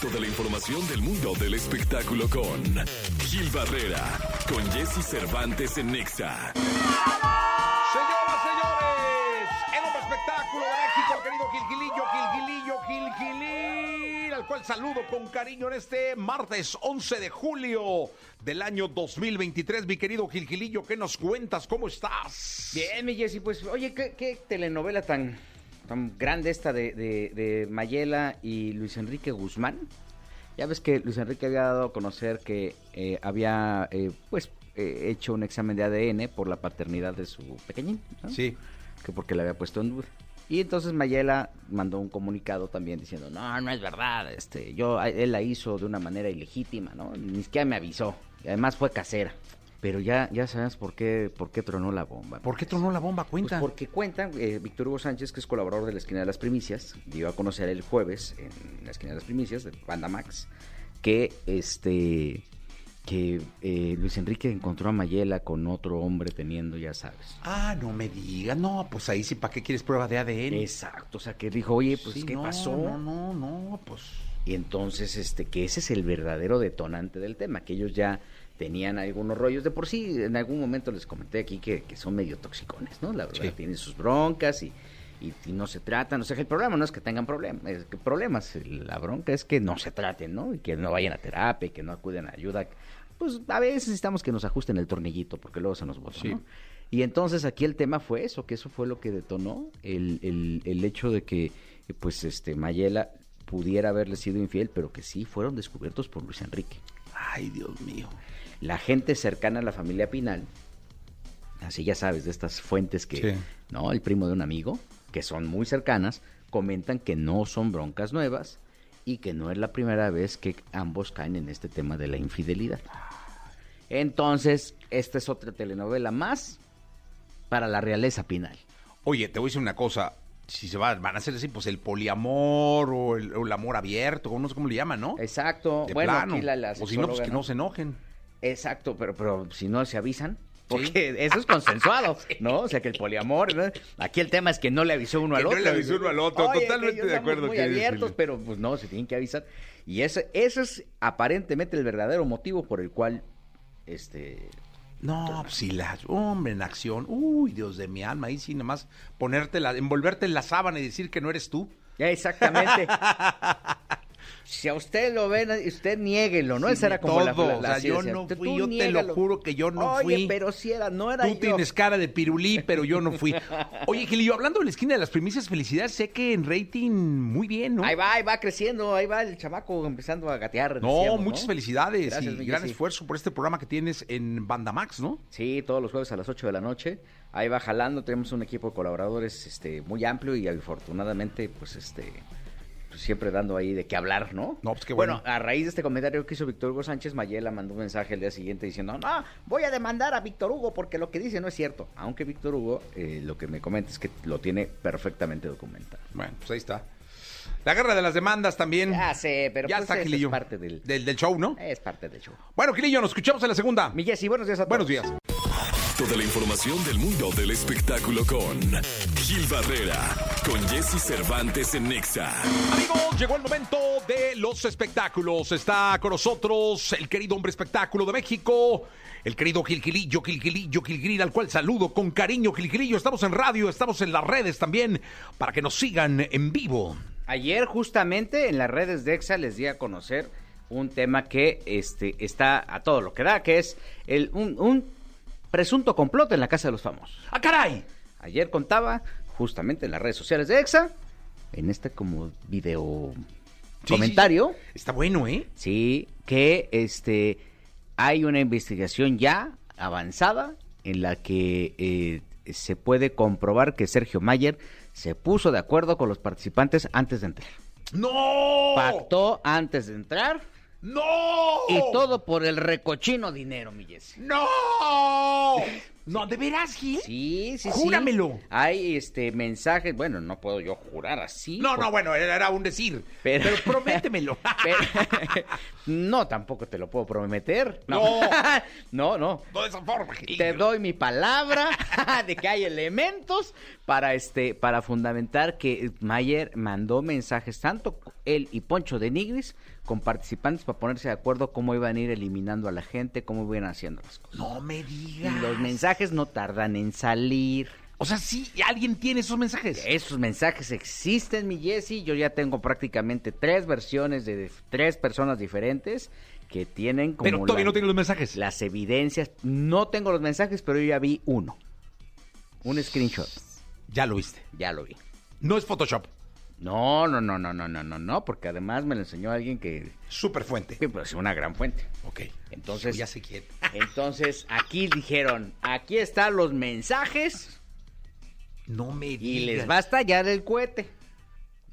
Toda la información del mundo del espectáculo con Gil Barrera, con Jesse Cervantes en Nexa. Señoras, señores, el hombre espectáculo de México, el querido Gilgilillo, Gilgilillo, Gilgilil, al cual saludo con cariño en este martes 11 de julio del año 2023. Mi querido Gilgilillo, ¿qué nos cuentas? ¿Cómo estás? Bien, mi Jessy, pues oye, ¿qué, qué telenovela tan, tan grande esta de, de, de Mayela y Luis Enrique Guzmán? Ya ves que Luis Enrique había dado a conocer que eh, había eh, pues eh, hecho un examen de ADN por la paternidad de su pequeñín, ¿no? Sí. que porque le había puesto en duda. Y entonces Mayela mandó un comunicado también diciendo, no, no es verdad, este, yo, él la hizo de una manera ilegítima, ¿no? Ni siquiera me avisó. Y además fue casera. Pero ya, ya sabes por qué, por qué tronó la bomba. ¿Por qué tronó la bomba? Pues Cuenta. porque cuenta, eh, Víctor Hugo Sánchez, que es colaborador de la Esquina de las Primicias, dio a conocer el jueves en la Esquina de las Primicias, de Banda Max, que este que eh, Luis Enrique encontró a Mayela con otro hombre teniendo, ya sabes. Ah, no me digas. No, pues ahí sí, ¿para qué quieres prueba de ADN? Exacto, o sea, que dijo, oye, pues, Sí, ¿qué no, pasó? No, no, no, pues... Y entonces, este, que ese es el verdadero detonante del tema, que ellos ya tenían algunos rollos. De por sí, en algún momento les comenté aquí que, que son medio toxicones, ¿no? La verdad, Sí. tienen sus broncas y, y, y no se tratan. O sea, que el problema no es que tengan problemas, es que problemas. La bronca es que no se traten, ¿no? Y que no vayan a terapia, y que no acuden a ayuda. Pues a veces necesitamos que nos ajusten el tornillito, porque luego se nos bota, Sí. ¿no? Y entonces aquí el tema fue eso, que eso fue lo que detonó el, el, el hecho de que, pues, este, Mayela pudiera haberle sido infiel, pero que sí fueron descubiertos por Luis Enrique. Ay, Dios mío. La gente cercana a la familia Pinal, así ya sabes, de estas fuentes que, Sí. ¿no? El primo de un amigo, que son muy cercanas, comentan que no son broncas nuevas y que no es la primera vez que ambos caen en este tema de la infidelidad. Entonces, esta es otra telenovela más para la realeza Pinal. Oye, te voy a decir una cosa. Si se va, van a hacer así, pues el poliamor o el, o el amor abierto, no sé cómo le llaman, ¿no? Exacto. De bueno, plano. aquí la, la o si no, pues que no se enojen. Exacto, pero, pero si no se avisan, porque eso es consensuado, ¿no? O sea, que el poliamor, ¿no? aquí el tema es que no le avisó uno Que al no otro. le avisó uno al otro, Oye, totalmente de acuerdo, Muy abiertos, pero pues no, se tienen que avisar. Y ese, ese es aparentemente el verdadero motivo por el cual, este... No, pues si la, hombre, en acción. Uy, Dios de mi alma, ahí sí, nada más ponerte la, envolverte en la sábana y decir que no eres tú. Exactamente. si a usted lo ven, usted niéguelo, ¿no? Sí, Esa era como la, todo, la- o la sea, yo ciencia. no Usted- fui, tú yo te lo juro que yo no Oye, fui. pero si era, no era Tú yo. tienes cara de pirulí, pero yo no fui. Oye, Gilillo, hablando de la esquina de las primicias, felicidades, sé que en rating muy bien, ¿no? Ahí va, ahí va creciendo, ahí va el chamaco empezando a gatear. No, decíamos, muchas felicidades Gracias, y gran esfuerzo por este programa que tienes en Banda Max, ¿no? Sí, todos los jueves a las 8 de la noche. Ahí va jalando, tenemos un equipo de colaboradores este, muy amplio y afortunadamente, pues este pues, siempre dando ahí de qué hablar, ¿no? No, pues, qué bueno. a raíz de este comentario que hizo Víctor Hugo Sánchez, Mayela mandó un mensaje el día siguiente diciendo, no, voy a demandar a Víctor Hugo porque lo que dice no es cierto. Aunque Víctor Hugo eh, lo que me comenta es que lo tiene perfectamente documentado. Bueno, pues ahí está. La guerra de las demandas también. Ya sé, pero ya pues está, es parte del, del, del show, ¿no? es parte del show. Bueno, Gilillo, nos escuchamos en la segunda. Mi Jessy, buenos días a todos. Buenos días. Toda la información del mundo del espectáculo con Gil Barrera, con Jesse Cervantes en Nexa. Amigos, llegó el momento de los espectáculos. Está con nosotros el querido hombre espectáculo de México, el querido Gilgilillo, Gilgilillo, Gilgilil, al cual saludo con cariño, Gilgilillo. Estamos en radio, estamos en las redes también, para que nos sigan en vivo. Ayer justamente en las redes de EXA les di a conocer un tema que este, está a todo lo que da, que es el, un, un presunto complot en la Casa de los Famosos. ¡Ah, caray! Ayer contaba justamente en las redes sociales de EXA, en este como video Sí, comentario, sí, sí. Está bueno, ¿eh? sí, que este hay una investigación ya avanzada en la que eh, se puede comprobar que Sergio Mayer se puso de acuerdo con los participantes antes de entrar. ¡No! Pactó antes de entrar ¡No! y todo por el recochino dinero, mi Jessy. ¡No! No, ¿de veras, Gil? Sí, sí, sí. Júramelo. Hay este mensajes, bueno, no puedo yo jurar así. No, no, bueno, era un decir. Pero- Pero, prométemelo. pero- no, tampoco te lo puedo prometer. No, no, no. no de esa forma, Gil. Te doy mi palabra de que hay elementos para este para fundamentar que Mayer mandó mensajes tanto él y Poncho de Nigris con participantes para ponerse de acuerdo cómo iban a ir eliminando a la gente, cómo iban haciendo las cosas. No me Y digas. los mensajes no tardan en salir. O sea, sí, alguien tiene esos mensajes. Esos mensajes existen, mi Jesse. Yo ya tengo prácticamente tres versiones de, tres personas diferentes que tienen como Pero todavía la- no tiene los mensajes. las evidencias. No tengo los mensajes, pero yo ya vi uno. Un screenshot. Ya lo viste. Ya lo vi. No es Photoshop. No, no, no, no, no, no, no, no, porque además me lo enseñó alguien que, Super fuente. que pues, es una gran fuente. Ok. Entonces- Ya sé quién. Entonces, aquí dijeron, aquí están los mensajes No me digas. y les va a estallar el cohete.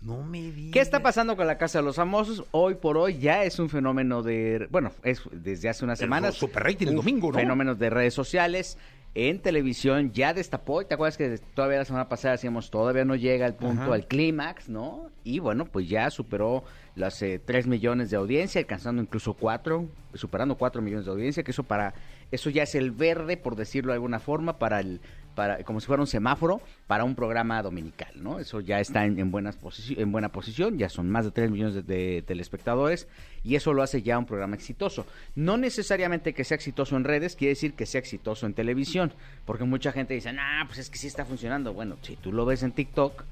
No me digas. ¿Qué está pasando con la Casa de los Famosos? Hoy por hoy ya es un fenómeno de... Bueno, es desde hace unas semanas. super rating el domingo, ¿no? Fenómenos de redes sociales. En televisión ya destapó. ¿Te acuerdas que todavía la semana pasada decíamos todavía no llega al punto, Ajá. al clímax, ¿no? Y bueno, pues ya superó las eh, 3 millones de audiencia, alcanzando incluso 4, superando 4 millones de audiencia, que eso para... Eso ya es el verde, por decirlo de alguna forma, para el... Para, como si fuera un semáforo para un programa dominical, ¿no? Eso ya está en, en buena posición, ya son más de 3 millones de, de telespectadores y eso lo hace ya un programa exitoso. No necesariamente que sea exitoso en redes, quiere decir que sea exitoso en televisión, porque mucha gente dice, ah, pues es que sí está funcionando. Bueno, si tú lo ves en TikTok,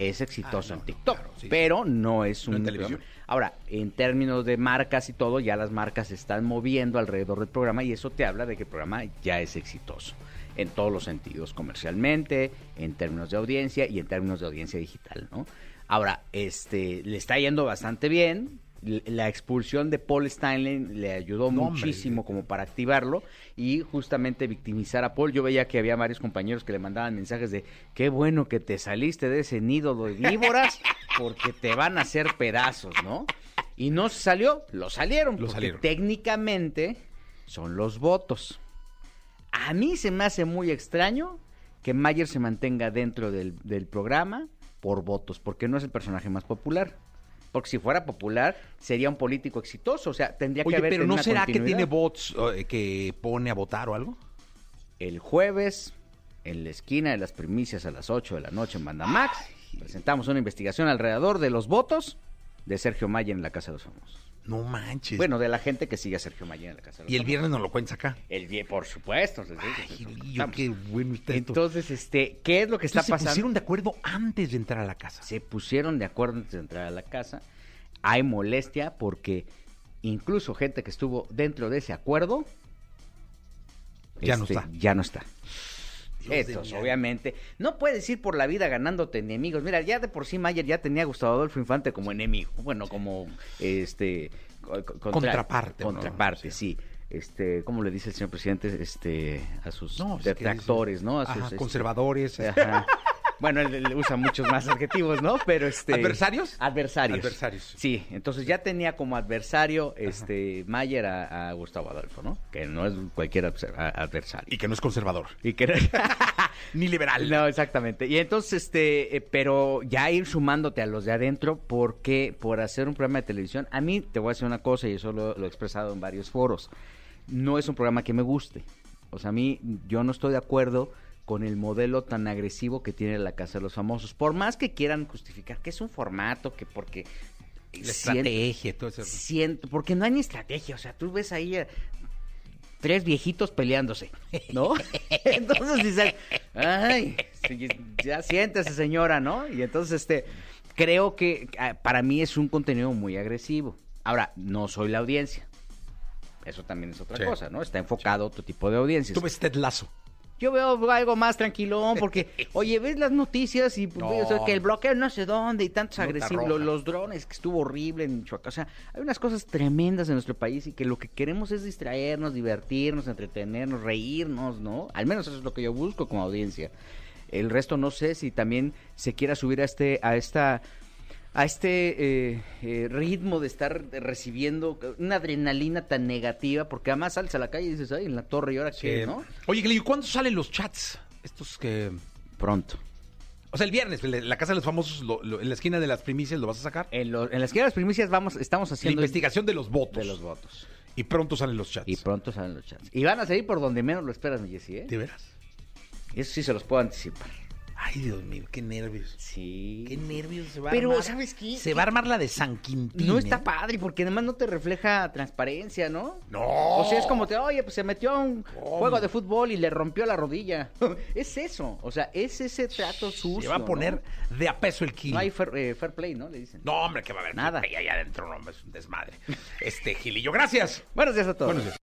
es exitoso Ah, no, en TikTok, claro, sí. pero no es No un en televisión. Ahora, en términos de marcas y todo, ya las marcas se están moviendo alrededor del programa y eso te habla de que el programa ya es exitoso en todos los sentidos, comercialmente, en términos de audiencia y en términos de audiencia digital, ¿no? Ahora, este, le está yendo bastante bien. La expulsión de Paul Stanley le ayudó No, hombre. muchísimo como para activarlo y justamente victimizar a Paul. Yo veía que había varios compañeros que le mandaban mensajes de qué bueno que te saliste de ese nido de víboras porque te van a hacer pedazos, ¿no? Y no se salió, lo salieron, Lo porque salieron. técnicamente son los votos. A mí se me hace muy extraño que Mayer se mantenga dentro del, del programa por votos, porque no es el personaje más popular. Porque si fuera popular, sería un político exitoso. O sea, tendría que haber pero ¿no será que tiene bots eh, que pone a votar o algo? El jueves, en la esquina de las primicias a las 8 de la noche en Banda Max, presentamos una investigación alrededor de los votos de Sergio Mayer en la Casa de los Famosos. No manches. Bueno, de la gente que sigue a Sergio Mayer en la Casa de los y el viernes nos lo cuentas acá. El vie- por supuesto. Ay, estamos. qué bueno está. Entonces, este, ¿qué es lo que está Entonces, se pasando? pusieron de acuerdo antes de entrar a la casa. se pusieron de acuerdo antes de entrar a la casa. Hay molestia porque incluso gente que estuvo dentro de ese acuerdo Ya no este, está. Ya no está. Estos, obviamente, no puedes ir por la vida ganándote enemigos. Mira, ya de por sí Mayer ya tenía a Gustavo Adolfo Infante como enemigo. Bueno, como este co- co- contra- Contraparte, ¿no? Contraparte, Sí. sí. Este, ¿cómo le dice el señor presidente? Este, a sus No, pues, ¿qué detractores? ¿no? A Ajá, sus este, conservadores. Ajá. Bueno, él, él usa muchos más adjetivos, ¿no? Pero este. ¿Adversarios? Adversarios. Adversarios. Sí, entonces ya tenía como adversario este Mayer a, a Gustavo Adolfo, ¿no? Que no es cualquier adversario. Y que no es conservador. Y que Ni liberal. no, exactamente. Y entonces, este, eh, pero ya ir sumándote a los de adentro, porque por hacer un programa de televisión, a mí te voy a decir una cosa y eso lo, lo he expresado en varios foros. No es un programa que me guste. O sea, a mí yo no estoy de acuerdo con el modelo tan agresivo que tiene la Casa de los Famosos. Por más que quieran justificar que es un formato, que porque... La sien- estrategia, todo eso. siento, porque no hay ni estrategia, o sea, tú ves ahí a tres viejitos peleándose, ¿no? entonces dices, ay, ya siéntese señora, ¿no? Y entonces, este, creo que ah, para mí es un contenido muy agresivo. Ahora, no soy la audiencia. Eso también es otra Sí. cosa, ¿no? Está enfocado a otro tipo de audiencias. Tú ves Ted Lazo. Yo veo algo más tranquilón porque, oye, ves las noticias y No. o sea, que el bloqueo no sé dónde y tantos Nota agresivos, roja. los drones, que estuvo horrible en Michoacán. O sea, hay unas cosas tremendas en nuestro país y que lo que queremos es distraernos, divertirnos, entretenernos, reírnos, ¿no? Al menos eso es lo que yo busco como audiencia. El resto no sé si también se quiera subir a este, a esta a este eh, eh, ritmo de estar recibiendo una adrenalina tan negativa, porque además sales a la calle y dices, ay, en la torre, ¿y ahora qué, Que- no? Oye, Gilillo, ¿cuándo salen los chats? Estos que... Pronto. O sea, el viernes, la Casa de los Famosos, lo- lo- en la esquina de las primicias, ¿lo vas a sacar? En, lo- en la esquina de las primicias vamos, estamos La haciendo investigación de los votos. de los votos. Y pronto salen los chats. Y pronto salen los chats. Y van a salir por donde menos lo esperas, mi Jessy, ¿eh? ¿De veras? Eso sí se los puedo anticipar. Ay, Dios mío, qué nervios. Sí. Qué nervios se va a Pero, armar. ¿sabes qué? Se va a armar la de San Quintín. No ¿eh? está padre, porque además no te refleja transparencia, ¿no? No. O sea, es como te, oye, pues se metió a un juego de fútbol y le rompió la rodilla. es eso, o sea, es ese trato sucio. Se va a poner ¿no? de a peso el kilo. No hay fair, eh, fair play, ¿no? Le dicen. No, hombre, que va a haber Nada. Ahí adentro, no, es un desmadre. Este, Gilillo, gracias. Buenos días a todos. Buenos días.